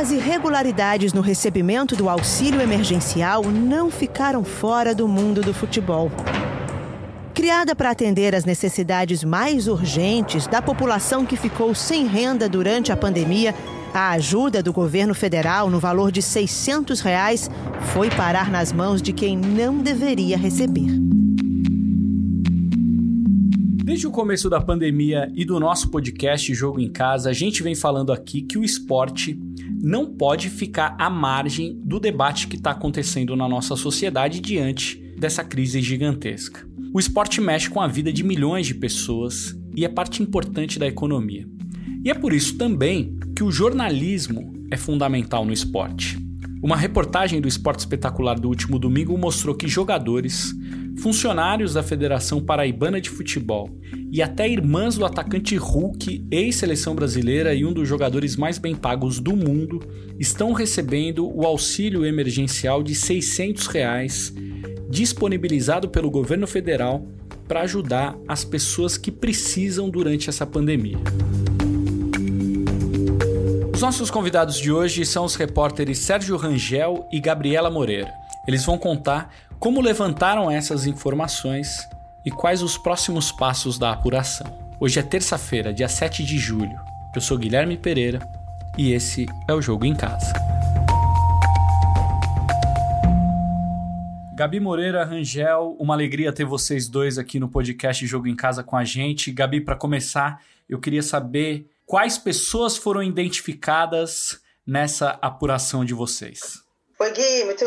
As irregularidades no recebimento do auxílio emergencial não ficaram fora do mundo do futebol. Criada para atender às necessidades mais urgentes da população que ficou sem renda durante a pandemia, a ajuda do governo federal no valor de 600 reais foi parar nas mãos de quem não deveria receber. Desde o começo da pandemia e do nosso podcast Jogo em Casa, a gente vem falando aqui que o esporte não pode ficar à margem do debate que está acontecendo na nossa sociedade diante dessa crise gigantesca. O esporte mexe com a vida de milhões de pessoas e é parte importante da economia. E é por isso também que o jornalismo é fundamental no esporte. Uma reportagem do Esporte Espetacular do último domingo mostrou que jogadores, funcionários da Federação Paraibana de Futebol e até irmãs do atacante Hulk, ex-seleção brasileira e um dos jogadores mais bem pagos do mundo, estão recebendo o auxílio emergencial de 600 reais disponibilizado pelo governo federal para ajudar as pessoas que precisam durante essa pandemia. Os nossos convidados de hoje são os repórteres Sérgio Rangel e Gabriela Moreira. Eles vão contar como levantaram essas informações e quais os próximos passos da apuração. Hoje é terça-feira, dia 7 de julho. Eu sou Guilherme Pereira e esse é o Jogo em Casa. Gabi Moreira, Rangel, uma alegria ter vocês dois aqui no podcast Jogo em Casa com a gente. Gabi, para começar, eu queria saber quais pessoas foram identificadas nessa apuração de vocês? Oi, Gui, muito,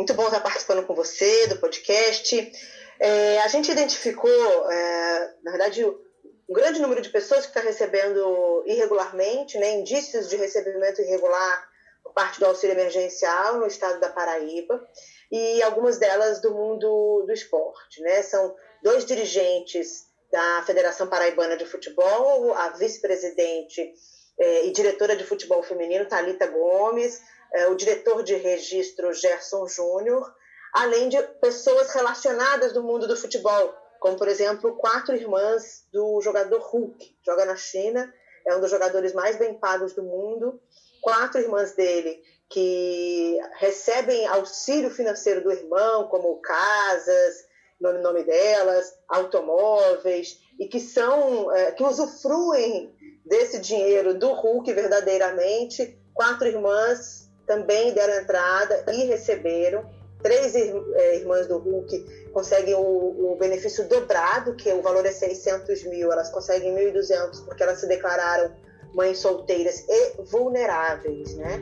muito bom estar participando com você do podcast. É, a gente identificou, é, na verdade, um grande número de pessoas que está recebendo irregularmente, né, indícios de recebimento irregular por parte do auxílio emergencial no estado da Paraíba, e algumas delas do mundo do esporte. Né? São dois dirigentes da Federação Paraibana de Futebol, a vice-presidente eh, e diretora de futebol feminino, Talita Gomes, o diretor de registro, Gerson Júnior, além de pessoas relacionadas do mundo do futebol, como, por exemplo, quatro irmãs do jogador Hulk, joga na China, é um dos jogadores mais bem pagos do mundo, quatro irmãs dele que recebem auxílio financeiro do irmão, como casas, no nome delas, automóveis, e que são é, que usufruem desse dinheiro do Hulk verdadeiramente. Quatro irmãs também deram entrada e receberam. Três é, irmãs do Hulk conseguem o, o benefício dobrado, que o valor é 600 mil, elas conseguem 1.200 porque elas se declararam mães solteiras e vulneráveis, né?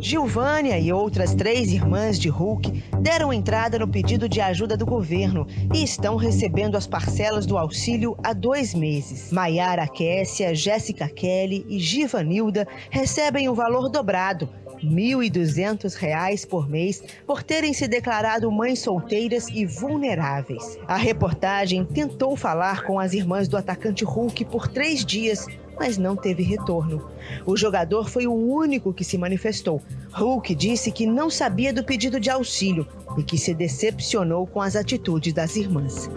Gilvânia e outras três irmãs de Hulk deram entrada no pedido de ajuda do governo e estão recebendo as parcelas do auxílio há dois meses. Maiara Kessia, Jéssica Kelly e Givanilda recebem o valor dobrado, R$ 1.200 por mês por terem se declarado mães solteiras e vulneráveis. A reportagem tentou falar com as irmãs do atacante Hulk por três dias, mas não teve retorno. O jogador foi o único que se manifestou. Hulk disse que não sabia do pedido de auxílio e que se decepcionou com as atitudes das irmãs.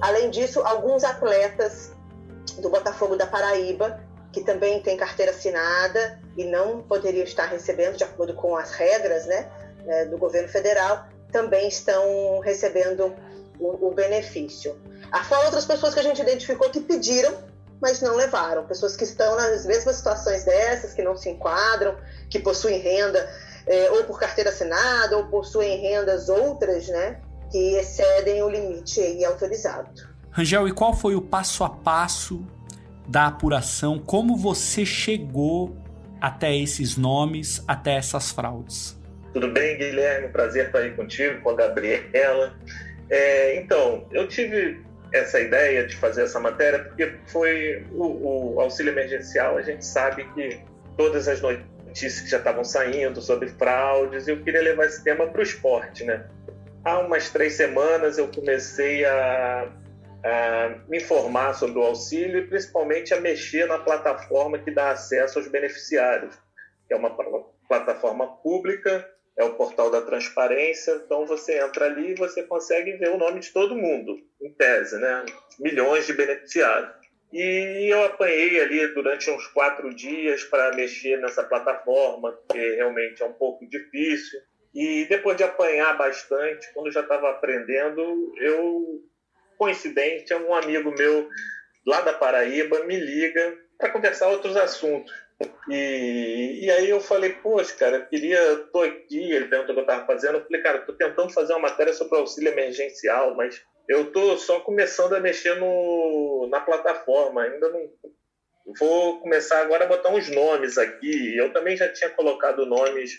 Além disso, alguns atletas do Botafogo da Paraíba, que também tem carteira assinada e não poderiam estar recebendo, de acordo com as regras né, é, do governo federal, também estão recebendo o, o benefício. Há outras pessoas que a gente identificou que pediram, mas não levaram. Pessoas que estão nas mesmas situações dessas, que não se enquadram, que possuem renda é, ou por carteira assinada, ou possuem rendas outras, né? Que excedem o limite aí autorizado. Rangel, e qual foi o passo a passo da apuração? Como você chegou até esses nomes, até essas fraudes? Tudo bem, Guilherme? Prazer estar aí contigo, com a Gabriela. É, então, eu tive essa ideia de fazer essa matéria porque foi o, o, auxílio emergencial. A gente sabe que todas as notícias que já estavam saindo sobre fraudes, eu queria levar esse tema para o esporte, né? Há umas três semanas eu comecei a, a me informar sobre o auxílio e principalmente a mexer na plataforma que dá acesso aos beneficiários, que é uma plataforma pública é o portal da transparência, então você entra ali e você consegue ver o nome de todo mundo, em tese, né? Milhões de beneficiários. E eu apanhei ali durante uns quatro dias para mexer nessa plataforma, que realmente é um pouco difícil. E depois de apanhar bastante, quando já estava aprendendo, eu, coincidente, um amigo meu lá da Paraíba me liga para conversar outros assuntos. E, e aí eu falei, poxa, cara, queria, tô aqui, ele perguntou o que eu estava fazendo, eu falei, cara, tô tentando fazer uma matéria sobre auxílio emergencial, mas eu tô só começando a mexer no, na plataforma, ainda não vou começar agora a botar uns nomes aqui. Eu também já tinha colocado nomes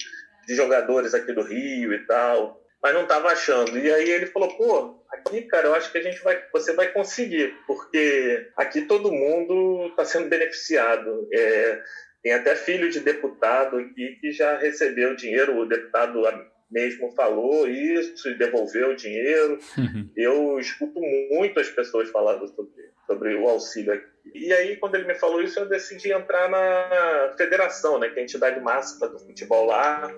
de jogadores aqui do Rio e tal, mas não estava achando. E aí ele falou, pô, aqui, cara, eu acho que a gente vai, você vai conseguir, porque aqui todo mundo está sendo beneficiado. É, tem até filho de deputado aqui que já recebeu dinheiro, o deputado mesmo falou isso e devolveu o dinheiro. Uhum. Eu escuto muito as pessoas falando sobre, sobre o auxílio aqui. E aí, quando ele me falou isso, eu decidi entrar na federação, né, que é a entidade máxima do futebol lá.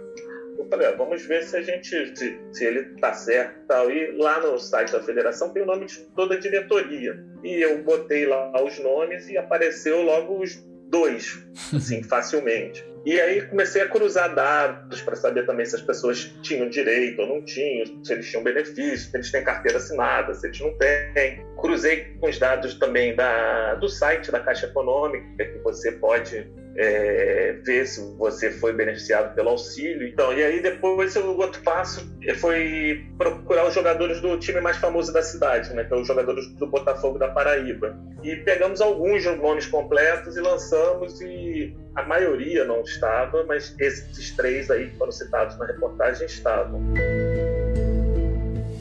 Eu falei, ah, vamos ver se a gente, se, se ele tá certo e tal. E lá no site da federação tem o nome de toda a diretoria. E eu botei lá os nomes e apareceu logo os dois, assim, facilmente. E aí comecei a cruzar dados para saber também se as pessoas tinham direito ou não tinham, se eles tinham benefício, se eles têm carteira assinada, se eles não têm. Cruzei com os dados também da, do site da Caixa Econômica, que você pode é, ver se você foi beneficiado pelo auxílio. Então, e aí depois o outro passo foi procurar os jogadores do time mais famoso da cidade, né, que é os jogadores do Botafogo da Paraíba. E pegamos alguns nomes completos e lançamos e a maioria não estava, mas esses três aí que foram citados na reportagem estavam.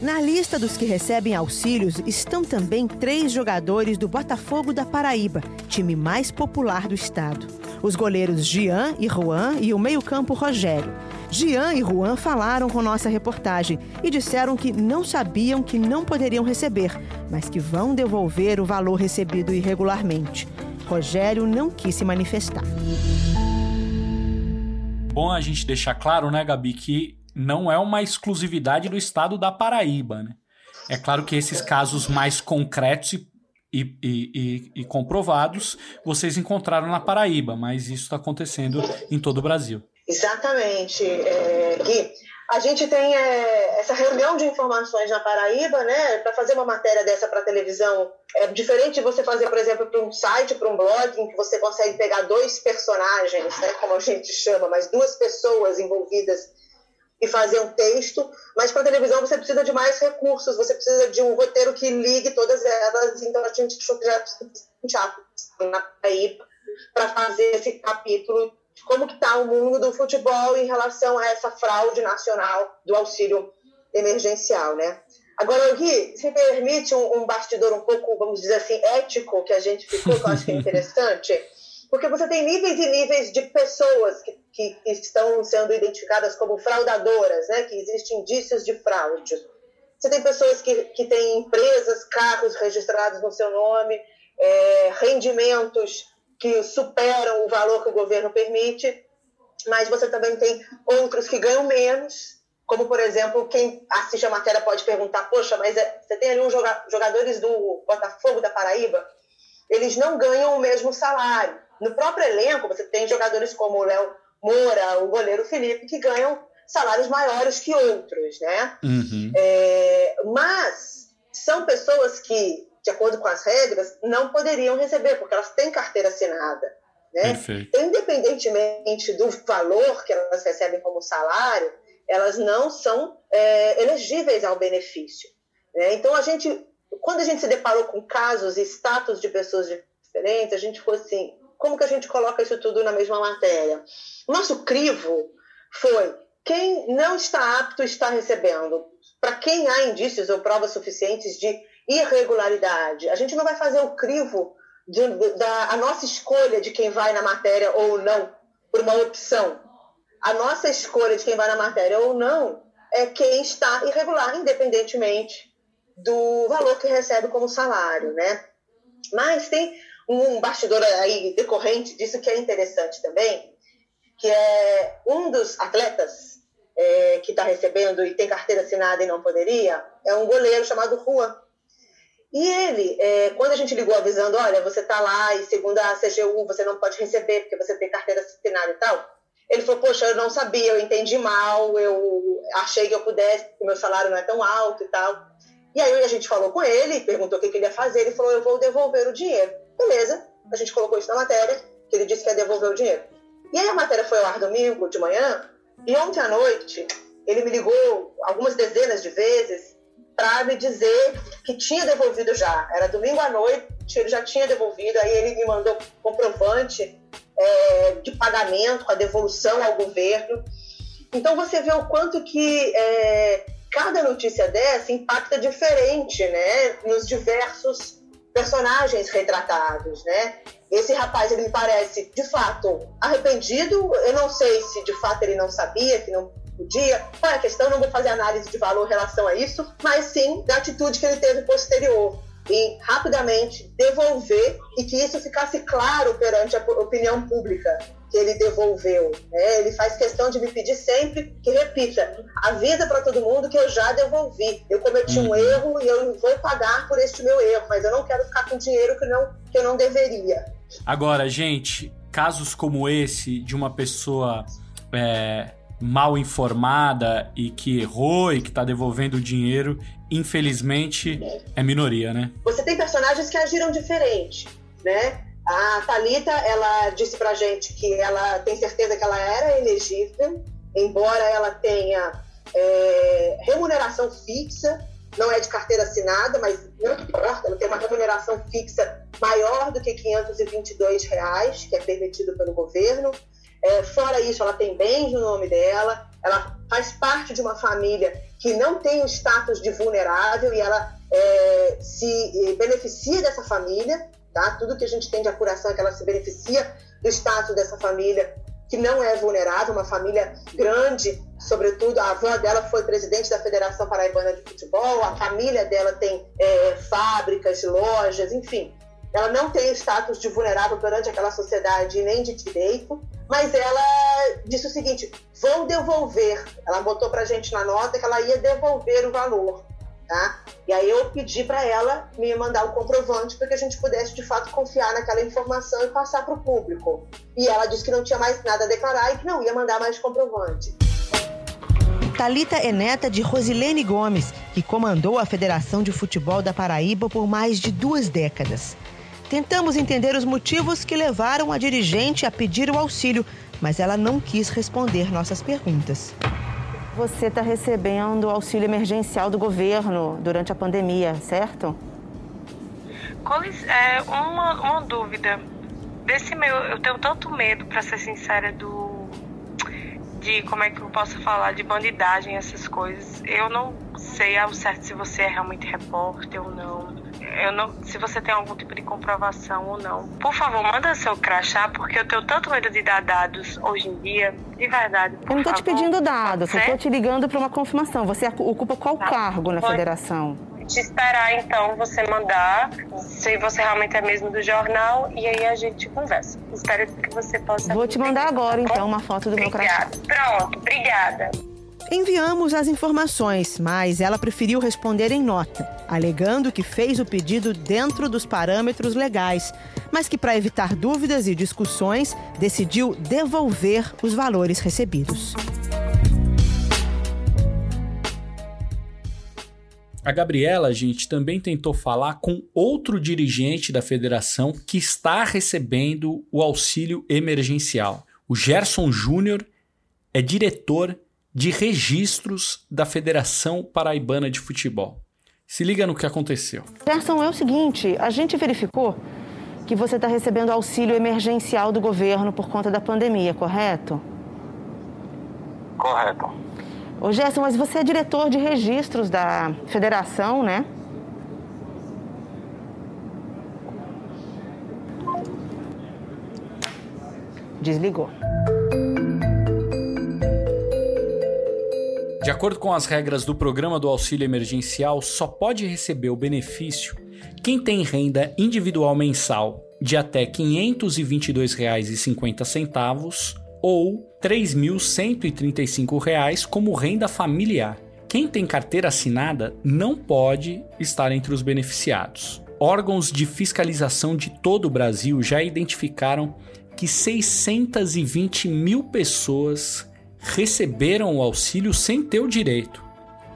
Na lista dos que recebem auxílios estão também três jogadores do Botafogo da Paraíba, time mais popular do estado. Os goleiros Gian e Juan e o meio-campo Rogério. Gian e Juan falaram com nossa reportagem e disseram que não sabiam que não poderiam receber, mas que vão devolver o valor recebido irregularmente. Rogério não quis se manifestar. Bom a gente deixar claro, né, Gabi, que não é uma exclusividade do estado da Paraíba, né? É claro que esses casos mais concretos e, e, e, e comprovados vocês encontraram na Paraíba, mas isso está acontecendo em todo o Brasil. Exatamente, é, Gui. A gente tem é, essa reunião de informações na Paraíba, né? Para fazer uma matéria dessa para televisão, é diferente de você fazer, por exemplo, para um site, para um blog, em que você consegue pegar dois personagens, né? Como a gente chama, mas duas pessoas envolvidas e fazer um texto, mas para televisão você precisa de mais recursos, você precisa de um roteiro que ligue todas elas, então a gente achou que já teatro para fazer esse capítulo de como que está o mundo do futebol em relação a essa fraude nacional do auxílio emergencial, né? Agora, Gui, se permite um, um bastidor um pouco, vamos dizer assim, ético que a gente ficou, que eu acho que é interessante, porque você tem níveis e níveis de pessoas que, que estão sendo identificadas como fraudadoras, né? que existem indícios de fraude. Você tem pessoas que, que têm empresas, carros registrados no seu nome, é, rendimentos que superam o valor que o governo permite, mas você também tem outros que ganham menos, como, por exemplo, quem assiste a matéria pode perguntar, poxa, mas é, você tem ali uns jogadores do Botafogo da Paraíba, eles não ganham o mesmo salário. No próprio elenco, você tem jogadores como o Léo Moura, o goleiro Felipe, que ganham salários maiores que outros, né? Uhum. É, mas são pessoas que, de acordo com as regras, não poderiam receber, porque elas têm carteira assinada. Né? Independentemente do valor que elas recebem como salário, elas não são é, elegíveis ao benefício. Né? Então, a gente, quando a gente se deparou com casos e status de pessoas diferentes, a gente ficou assim: como que a gente coloca isso tudo na mesma matéria? Nosso crivo foi quem não está apto está recebendo. Para quem há indícios ou provas suficientes de irregularidade, a gente não vai fazer o crivo de, da a nossa escolha de quem vai na matéria ou não por uma opção. A nossa escolha de quem vai na matéria ou não é quem está irregular, independentemente do valor que recebe como salário, né? Mas tem um bastidor aí decorrente disso que é interessante também, que é um dos atletas é, que está recebendo e tem carteira assinada e não poderia, é um goleiro chamado Juan. E ele, é, quando a gente ligou avisando, olha, você está lá e segundo a CGU você não pode receber porque você tem carteira assinada e tal, ele falou, poxa, eu não sabia, eu entendi mal, eu achei que eu pudesse, porque meu salário não é tão alto e tal. E aí a gente falou com ele, perguntou o que ele ia fazer, ele falou, eu vou devolver o dinheiro. Beleza, a gente colocou isso na matéria, que ele disse que ia devolver o dinheiro. E aí a matéria foi ao ar domingo de manhã, e ontem à noite ele me ligou algumas dezenas de vezes para me dizer que tinha devolvido já. Era domingo à noite, ele já tinha devolvido, aí ele me mandou comprovante é, de pagamento, a devolução ao governo. Então você vê o quanto que é, cada notícia dessa impacta diferente, né, nos diversos personagens retratados, né? Esse rapaz, ele me parece, de fato, arrependido. Eu não sei se, de fato, ele não sabia que não podia. Qual é a questão? Não vou fazer análise de valor em relação a isso, mas sim da atitude que ele teve posterior e rapidamente devolver e que isso ficasse claro perante a opinião pública que ele devolveu. Né? Ele faz questão de me pedir sempre que repita, avisa para todo mundo que eu já devolvi. Eu cometi um uhum. erro e eu vou pagar por este meu erro, mas eu não quero ficar com dinheiro que, não, que eu não deveria. Agora, gente, casos como esse de uma pessoa é, mal informada e que errou e que está devolvendo o dinheiro, infelizmente, é minoria, né? Você tem personagens que agiram diferente, né? A Talita, ela disse pra gente que ela tem certeza que ela era elegível, embora ela tenha é, remuneração fixa, não é de carteira assinada, mas não importa, ela tem uma remuneração fixa maior do que 522 reais, que é permitido pelo governo. É, fora isso, ela tem bens no nome dela, ela faz parte de uma família que não tem o status de vulnerável e ela é, se beneficia dessa família, tá? Tudo que a gente tem de apuração é que ela se beneficia do status dessa família que não é vulnerável, uma família grande, sobretudo a avó dela foi presidente da Federação Paraibana de Futebol, a família dela tem é, fábricas, lojas, enfim. Ela não tem status de vulnerável perante aquela sociedade nem de direito, mas ela disse o seguinte: vou devolver. Ela botou para gente na nota que ela ia devolver o valor. Tá? E aí eu pedi para ela me mandar o comprovante para que a gente pudesse de fato confiar naquela informação e passar para o público. E ela disse que não tinha mais nada a declarar e que não ia mandar mais comprovante. Talita é neta de Rosilene Gomes, que comandou a Federação de Futebol da Paraíba por mais de duas décadas. Tentamos entender os motivos que levaram a dirigente a pedir o auxílio, mas ela não quis responder nossas perguntas. Você está recebendo auxílio emergencial do governo durante a pandemia, certo? É, uma, uma dúvida. Desse meu, eu tenho tanto medo, para ser sincera, do de como é que eu posso falar de bandidagem, essas coisas. Eu não sei ao certo se você é realmente repórter ou não eu não, se você tem algum tipo de comprovação ou não. Por favor, manda seu crachá, porque eu tenho tanto medo de dar dados hoje em dia, de verdade. eu não tô te pedindo dados, eu tô te ligando para uma confirmação. Você ocupa qual tá. cargo na Pode. federação? te esperar então você mandar se você realmente é mesmo do jornal e aí a gente conversa. Espero que você possa. Vou te mandar agora tá então uma foto do obrigada. meu crachá. Pronto, obrigada. Enviamos as informações, mas ela preferiu responder em nota, alegando que fez o pedido dentro dos parâmetros legais, mas que, para evitar dúvidas e discussões, decidiu devolver os valores recebidos. A Gabriela, gente, também tentou falar com outro dirigente da federação que está recebendo o auxílio emergencial. O Gerson Júnior é diretor de registros da Federação Paraibana de Futebol. Se liga no que aconteceu. Gerson, é o seguinte: a gente verificou que você está recebendo auxílio emergencial do governo por conta da pandemia, correto? Correto. Ô Gerson, mas você é diretor de registros da federação, né? Desligou. De acordo com as regras do programa do auxílio emergencial, só pode receber o benefício quem tem renda individual mensal de até R$ 522,50 ou R$ 3.135 como renda familiar, quem tem carteira assinada não pode estar entre os beneficiados. Órgãos de fiscalização de todo o Brasil já identificaram que 620 mil pessoas receberam o auxílio sem ter o direito.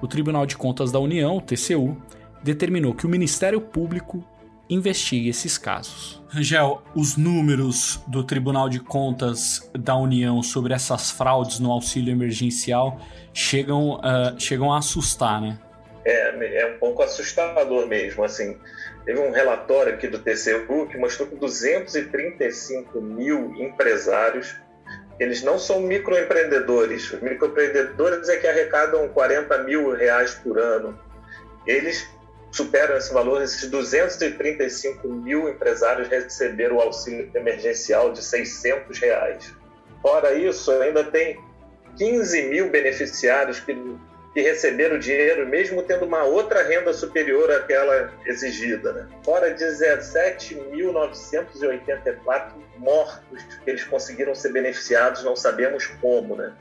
O Tribunal de Contas da União, o TCU, determinou que o Ministério Público investigue esses casos. Rangel, os números do Tribunal de Contas da União sobre essas fraudes no auxílio emergencial chegam, uh, chegam a assustar, né? É, é um pouco assustador mesmo, assim. Teve um relatório aqui do TCU que mostrou que 235 mil empresários, eles não são microempreendedores. Os microempreendedores é que arrecadam 40 mil reais por ano. Eles superam esse valor, esses 235 mil empresários receberam o auxílio emergencial de 600 reais. Fora isso, ainda tem 15 mil beneficiários que, que receberam dinheiro, mesmo tendo uma outra renda superior àquela exigida. Né? Fora 17.984 mortos que eles conseguiram ser beneficiados, não sabemos como. Né?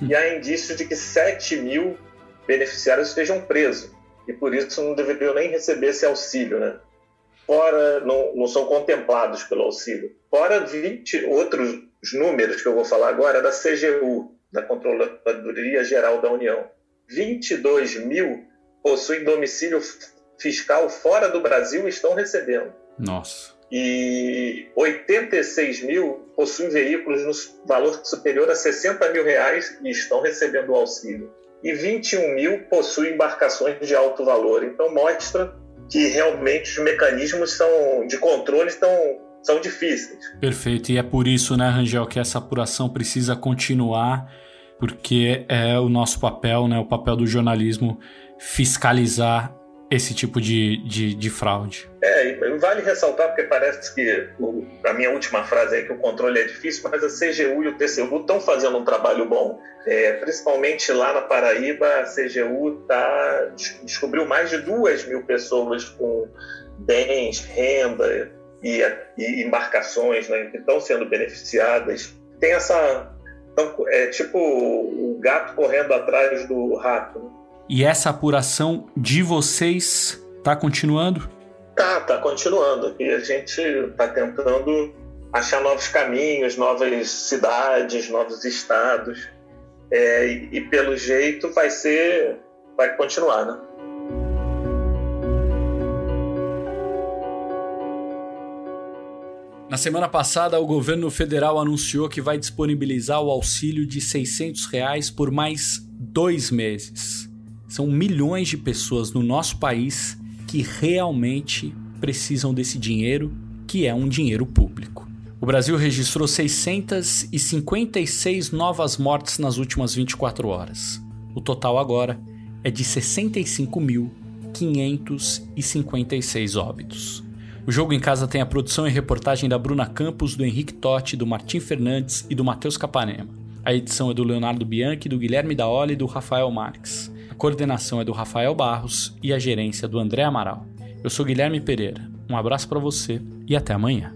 E há indícios de que 7 mil beneficiários estejam presos e por isso não deveriam nem receber esse auxílio, né? Fora, não, não são contemplados pelo auxílio. Fora 20 outros números que eu vou falar agora da CGU, da Controladoria Geral da União. 22 mil possuem domicílio fiscal fora do Brasil e estão recebendo. Nossa. E 86 mil possuem veículos no valor superior a 60 mil reais e estão recebendo o auxílio e 21 mil possuem embarcações de alto valor. Então mostra que realmente os mecanismos são, de controle estão, são difíceis. Perfeito, e é por isso, né, Rangel, que essa apuração precisa continuar, porque é o nosso papel, né, o papel do jornalismo fiscalizar esse tipo de, de, de fraude. É, vale ressaltar, porque parece que a minha última frase é que o controle é difícil, mas a CGU e o TCU estão fazendo um trabalho bom. É, principalmente lá na Paraíba, a CGU tá, descobriu mais de duas mil pessoas com bens, renda e, e embarcações né, que estão sendo beneficiadas. Tem essa. Então, é tipo o gato correndo atrás do rato. Né? E essa apuração de vocês está continuando? Tá, tá continuando. E a gente está tentando achar novos caminhos, novas cidades, novos estados. É, e, e, pelo jeito vai ser, vai continuar, né? Na semana passada, o governo federal anunciou que vai disponibilizar o auxílio de 600 reais por mais dois meses. São milhões de pessoas no nosso país que realmente precisam desse dinheiro, que é um dinheiro público. O Brasil registrou 656 novas mortes nas últimas 24 horas. O total agora é de 65.556 óbitos. O Jogo em Casa tem a produção e reportagem da Bruna Campos, do Henrique Totti, do Martim Fernandes e do Matheus Capanema. A edição é do Leonardo Bianchi, do Guilherme Daoli e do Rafael Marques coordenação é do Rafael Barros e a gerência do André Amaral. Eu sou Guilherme Pereira. Um abraço para você e até amanhã.